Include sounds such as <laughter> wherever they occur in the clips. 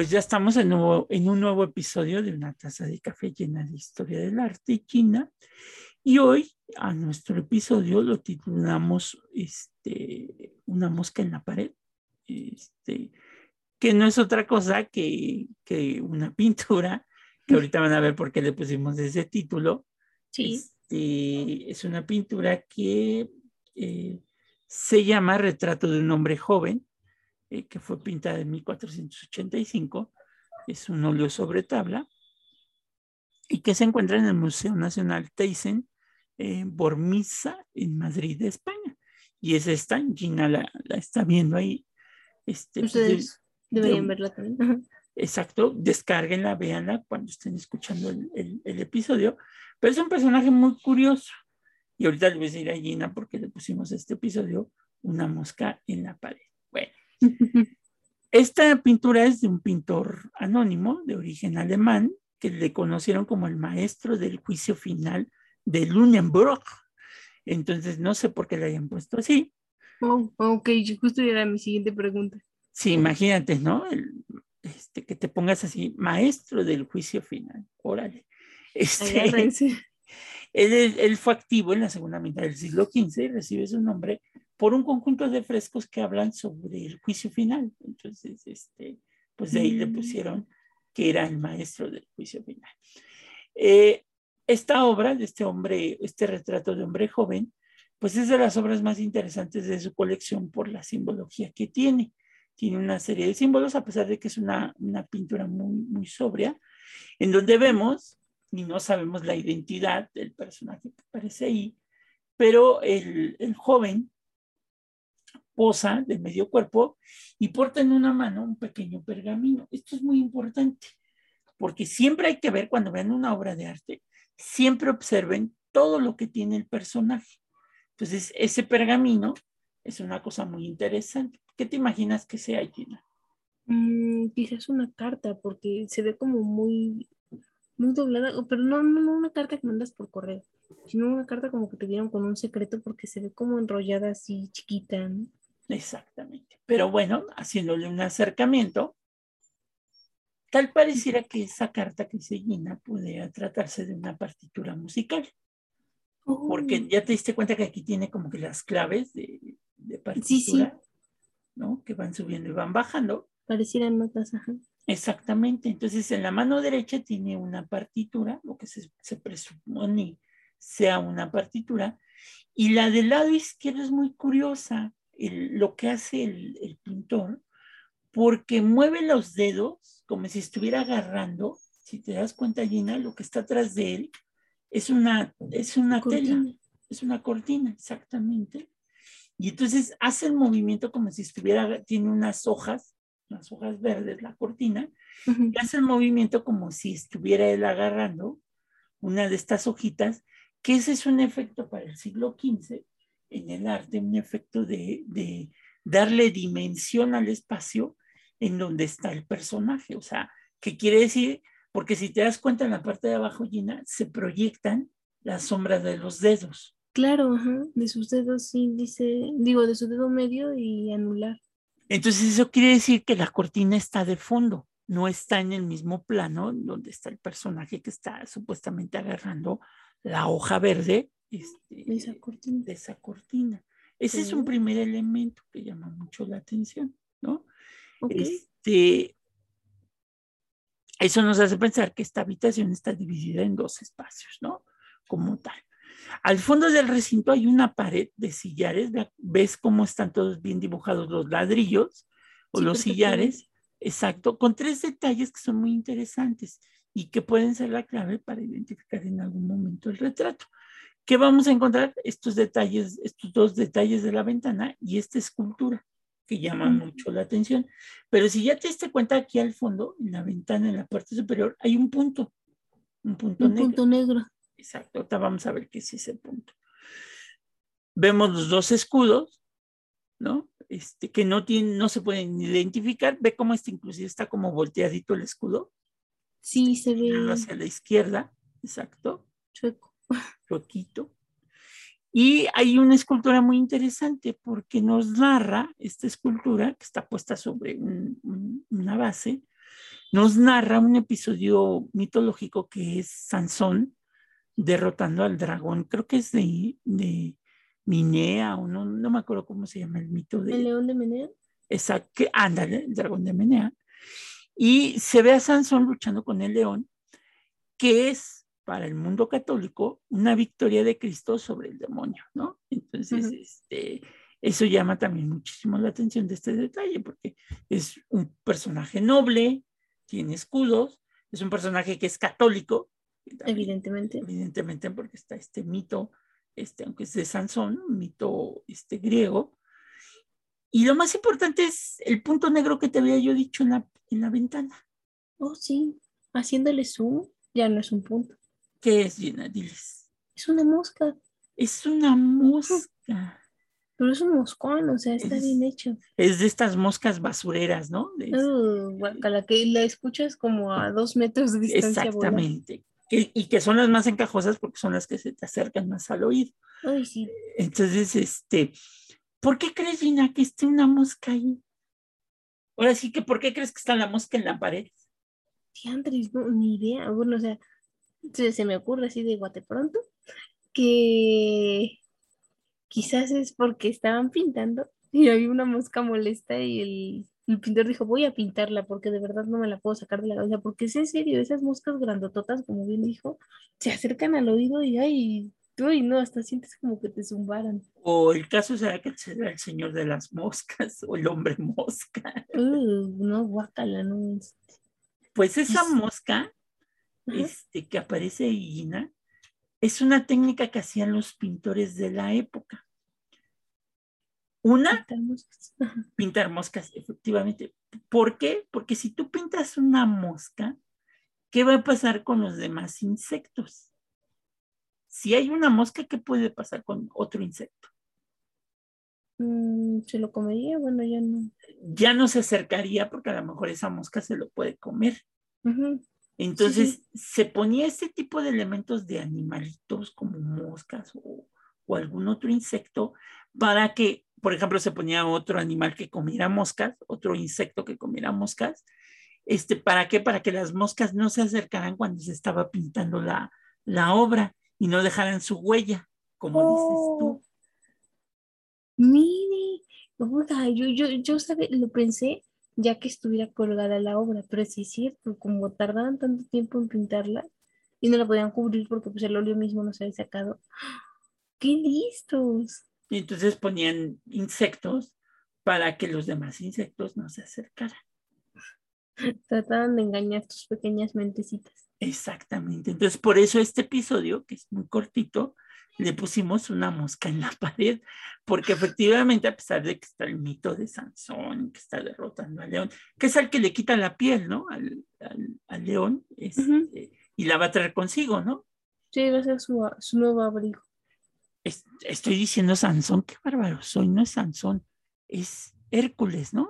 Pues ya estamos en, nuevo, en un nuevo episodio de una taza de café llena de historia del arte china. Y hoy a nuestro episodio lo titulamos este, Una mosca en la pared, este, que no es otra cosa que, que, una pintura, que ahorita van a ver por qué le pusimos ese título. Sí. Este, es una pintura que eh, se llama Retrato de un hombre joven eh, que fue pintada en 1485, es un óleo sobre tabla, y que se encuentra en el Museo Nacional Thyssen, en Bormisa, en Madrid, España. Y es esta, Gina la, la está viendo ahí. Este, pues, Ustedes deberían verla también. <laughs> Exacto, descárguenla, véanla cuando estén escuchando el, el, el, episodio. Pero es un personaje muy curioso. Y ahorita le voy a decir a Gina porque le pusimos este episodio una mosca en la pared. Bueno, <laughs> esta pintura es de un pintor anónimo de origen alemán que le conocieron como el maestro del juicio final de Lunenburg. Entonces, no sé por qué le hayan puesto así. Oh, ok, justo era mi siguiente pregunta. Sí, imagínate, ¿no? El, este, que te pongas así, maestro del juicio final. Órale. Este, <laughs> él, él, fue activo en la segunda mitad del siglo XV y recibe su nombre por un conjunto de frescos que hablan sobre el juicio final. Entonces, este, pues de ahí le mm. pusieron que era el maestro del juicio final. Eh, esta obra de este hombre, este retrato de hombre joven, pues es de las obras más interesantes de su colección por la simbología que tiene. Tiene una serie de símbolos, a pesar de que es una, una pintura muy, muy sobria, en donde vemos, y no sabemos la identidad del personaje que aparece ahí, pero el, el joven posa de medio cuerpo y porta en una mano un pequeño pergamino. Esto es muy importante, porque siempre hay que ver cuando vean una obra de arte, siempre observen todo lo que tiene el personaje. Entonces, ese pergamino es una cosa muy interesante. ¿Qué te imaginas que sea, Gina? Mm, quizás una carta, porque se ve como muy, muy doblada, pero no, no, no una carta que mandas por correo, sino una carta como que te dieron con un secreto porque se ve como enrollada así chiquita. Exactamente. Pero bueno, haciéndole un acercamiento, tal pareciera que esa carta que se llena pudiera tratarse de una partitura musical. Porque oh. ya te diste cuenta que aquí tiene como que las claves de, de partitura, ¿no? Que van subiendo y van bajando. Parecieran notas, Exactamente. Entonces, en la mano derecha tiene una partitura, lo que se, se presupone sea una partitura, y la del lado izquierdo es muy curiosa lo que hace el, pintor, porque mueve los dedos como si estuviera agarrando, si te das cuenta, Gina, lo que está atrás de él es una, es una tela, es una cortina, exactamente. Y entonces hace el movimiento como si estuviera, tiene unas hojas, unas hojas verdes, la cortina, y hace el movimiento como si estuviera él agarrando una de estas hojitas, que ese es un efecto para el siglo XV, en el arte un efecto de, de darle dimensión al espacio en donde está el personaje. O sea, ¿qué quiere decir? Porque si te das cuenta en la parte de abajo, Gina, se proyectan las sombras de los dedos. Claro, de sus dedos, sí, dice, digo, de su dedo medio y anular. Entonces eso quiere decir que la cortina está de fondo, no está en el mismo plano donde está el personaje que está supuestamente agarrando la hoja verde este, de, esa cortina. de esa cortina. Ese es un primer elemento que llama mucho la atención, ¿no? Este, eso nos hace pensar que esta habitación está dividida en dos espacios, ¿no? Como tal. Al fondo del recinto hay una pared de sillares, ves cómo están todos bien dibujados los ladrillos o los sillares, exacto, con tres detalles que son muy interesantes y que pueden ser la clave para identificar en algún momento el retrato. ¿Qué vamos a encontrar? Estos detalles, estos dos detalles de la ventana y esta escultura que llama mucho la atención. Pero si ya te diste cuenta, aquí al fondo, en la ventana, en la parte superior, hay un punto. Un punto un Punto negro. Exacto, ahorita vamos a ver qué es ese punto. Vemos los dos escudos, ¿no? Este, que no, tienen, no se pueden identificar. Ve cómo este inclusive está como volteadito el escudo. Sí, se ve. Hacia la izquierda, exacto. Chueco <laughs> poquito. Y hay una escultura muy interesante porque nos narra esta escultura que está puesta sobre una base, nos narra un episodio mitológico que es Sansón derrotando al dragón, creo que es de, de Minea, o no, no me acuerdo cómo se llama el mito de... ¿El león de Menea? Exacto, ándale, el dragón de Menea. Y se ve a Sansón luchando con el león, que es para el mundo católico una victoria de Cristo sobre el demonio, ¿no? Entonces, este, eso llama también muchísimo la atención de este detalle, porque es un personaje noble, tiene escudos, es un personaje que es católico. evidentemente. Evidentemente, porque está este mito, este, aunque es de Sansón, un mito este, griego. Y lo más importante es el punto negro que te había yo dicho en la, en la ventana. Oh, sí, haciéndole zoom, ya no es un punto. ¿Qué es, Gina? Diles. Es una mosca. Es una mosca. Pero es un moscón, o sea, está bien hecho. Es de estas moscas basureras, ¿no? De, uh, la que la escuchas como a dos metros de distancia. Exactamente. y que son las más encajosas porque son las que se te acercan más al oído. Ay, sí. Entonces, este, ¿por qué crees, Gina, que esté una mosca ahí? Ahora sí que, ¿por qué crees que está la mosca en la pared? Andrés, no, ni idea. Bueno, o sea, se, me ocurre así de guate pronto que quizás es porque estaban pintando y había una mosca molesta y el, pintor dijo, voy a pintarla porque de verdad no me la puedo sacar de la cabeza, porque es en serio, esas moscas grandototas, como bien dijo, se acercan al oído y ay, y no, hasta sientes como que te zumbaran. O el caso será que será el señor de las moscas <laughs> o el hombre mosca. Uh, no, guácala, no. Pues esa mosca este, que aparece ahí, es una técnica que hacían los pintores de la época. Una, pintar moscas. efectivamente. ¿Por qué? Porque si tú pintas una mosca, ¿qué va a pasar con los demás insectos? Si hay una mosca, ¿qué puede pasar con otro insecto? Mm, se lo comería, bueno, ya no. Ya no se acercaría porque a lo mejor esa mosca se lo puede comer. Entonces se ponía este tipo de elementos de animalitos como moscas o, algún otro insecto para que, por ejemplo, se ponía otro animal que comiera moscas, otro insecto que comiera moscas. Este, ¿Para qué? Para que las moscas no se acercaran cuando se estaba pintando la, la obra y no dejaran su huella, como dices tú. Oh. Mire, yo, yo, yo sabe, lo pensé ya que estuviera colgada la obra, pero sí es cierto, como tardaban tanto tiempo en pintarla y no la podían cubrir porque pues el óleo mismo no se había sacado. ¡Qué listos! Y entonces ponían insectos para que los demás insectos no se acercaran. <laughs> Trataban de engañar tus pequeñas mentecitas. Exactamente. Entonces, por eso este episodio, que es muy cortito, le pusimos una mosca en la <laughs> pared, porque efectivamente, a pesar de que está el mito de Sansón, que está derrotando al león, que es el que le quita la piel, ¿no? Al, león, este, y la va a traer consigo, ¿no? Sí, va a ser su, nuevo abrigo. estoy diciendo Sansón, qué bárbaro soy, no es Sansón, es Hércules, ¿no?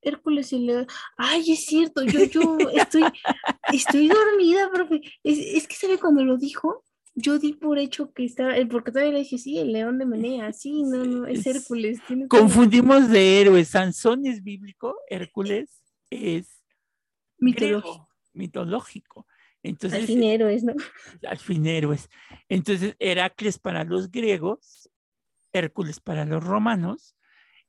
Hércules y León. Ay, es cierto, yo, yo estoy, <laughs> estoy dormida, profe. Es, es que sabe cuando lo dijo, yo di por hecho que estaba, eh, porque todavía le dije, sí, el león de Menea, sí, no, no, es, Hércules. confundimos de héroes, Sansón es bíblico, Hércules es mitológico. mitológico. Entonces, al fin héroes, ¿no? Al fin héroes. Entonces, Heracles para los griegos, Hércules para los romanos,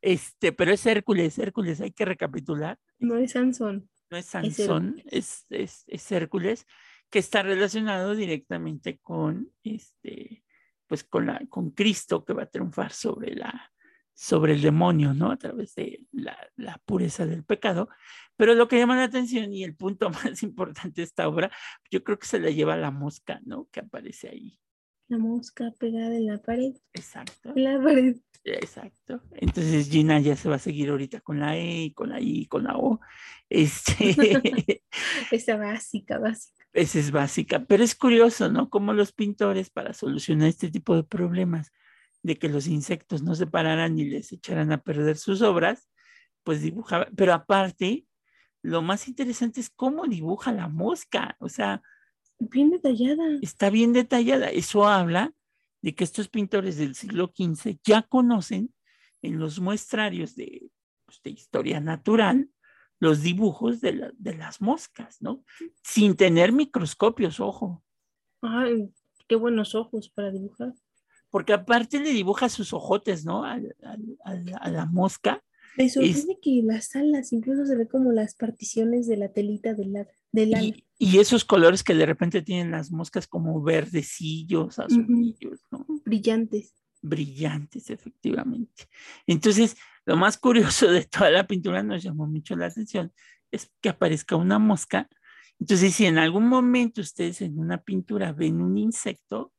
este, pero es Hércules, Hércules, hay que recapitular. No es Sansón. No es Sansón, es, es, es Hércules que está relacionado directamente con este, pues con la, con Cristo que va a triunfar sobre la, sobre el demonio, ¿no? A través de la, la, pureza del pecado. Pero lo que llama la atención y el punto <laughs> más importante de esta obra, yo creo que se la lleva la mosca, ¿no? Que aparece ahí. La mosca pegada en la pared. Exacto. La pared. Exacto. Entonces Gina ya se va a seguir ahorita con la E, con la I, con la O. Este... <laughs> Esa básica, básica. Esa es básica, pero es curioso, ¿no? Cómo los pintores para solucionar este tipo de problemas de que los insectos no se pararan y les echaran a perder sus obras, pues dibujaba, pero aparte, lo más interesante es cómo dibuja la mosca, o sea, bien detallada. Está bien detallada. Eso habla de que estos pintores del siglo XV ya conocen en los muestrarios de, pues, de historia natural los dibujos de, de las moscas, ¿no? Sin tener microscopios, ojo. Ay, qué buenos ojos para dibujar. Porque aparte le dibuja sus ojotes, ¿no? A, la mosca. Me sorprende que las alas incluso se ve como las particiones de la telita del. Y, esos colores que de repente tienen las moscas como verdecillos, azulillos, ¿no? Brillantes. Brillantes, efectivamente. Entonces, lo más curioso de toda la pintura nos llamó mucho la atención es que aparezca una mosca. Entonces, si en algún momento ustedes en una pintura ven un insecto,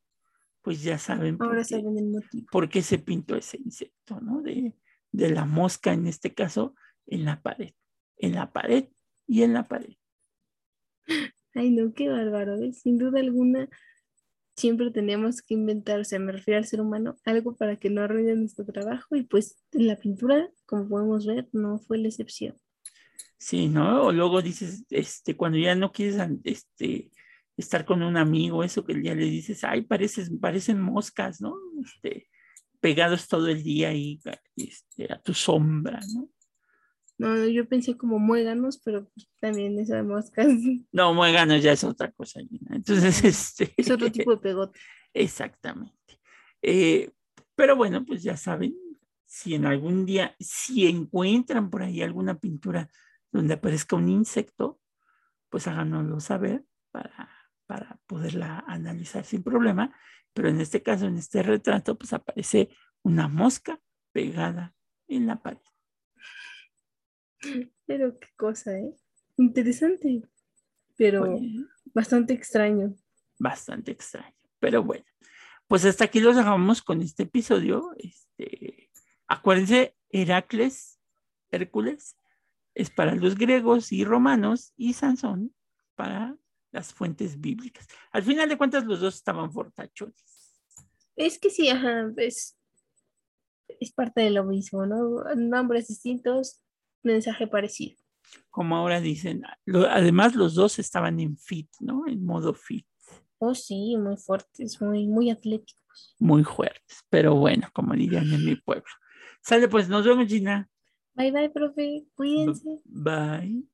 pues ya saben por, qué, el motivo. por qué se pintó ese insecto, ¿no? De, de la mosca en este caso en la pared, en la pared y en la pared. Ay, no, qué bárbaro, ¿eh? sin duda alguna. Siempre tenemos que inventar, o sea, me refiero al ser humano, algo para que no arruine nuestro trabajo y pues la pintura, como podemos ver, no fue la excepción. Sí, ¿no? O luego dices, este, cuando ya no quieres, este, estar con un amigo, eso que ya le dices, ay, pareces, parecen moscas, ¿no? Este, pegados todo el día ahí este, a tu sombra, ¿no? No, yo pensé como muéganos, pero también esa moscas. <laughs> No, muéganos ya es otra cosa, Entonces, este... Es otro tipo de pegote. <laughs> Exactamente. Eh, pero bueno, pues ya saben, si en algún día, si encuentran por ahí alguna pintura donde aparezca un insecto, pues háganoslo saber para para poderla analizar sin problema, pero en este caso, en este retrato, pues aparece una mosca pegada en la pared. Pero qué cosa, ¿eh? Interesante, pero bastante extraño. Bastante extraño, pero bueno. Pues hasta aquí los dejamos con este episodio. Este, acuérdense, Heracles, Hércules, es para los griegos y romanos y Sansón para las fuentes bíblicas. Al final de cuentas, los dos estaban fortachones. Es que sí, ajá, es, es parte de lo mismo, ¿no? Nombres distintos, mensaje parecido. Como ahora dicen, además los dos estaban en fit, ¿no? En modo fit. Oh, sí, muy fuertes, muy, muy atléticos. Muy fuertes, pero bueno, como dirían en mi pueblo. Sale, pues nos vemos, Gina. Bye, bye, profe. Cuídense. Bye.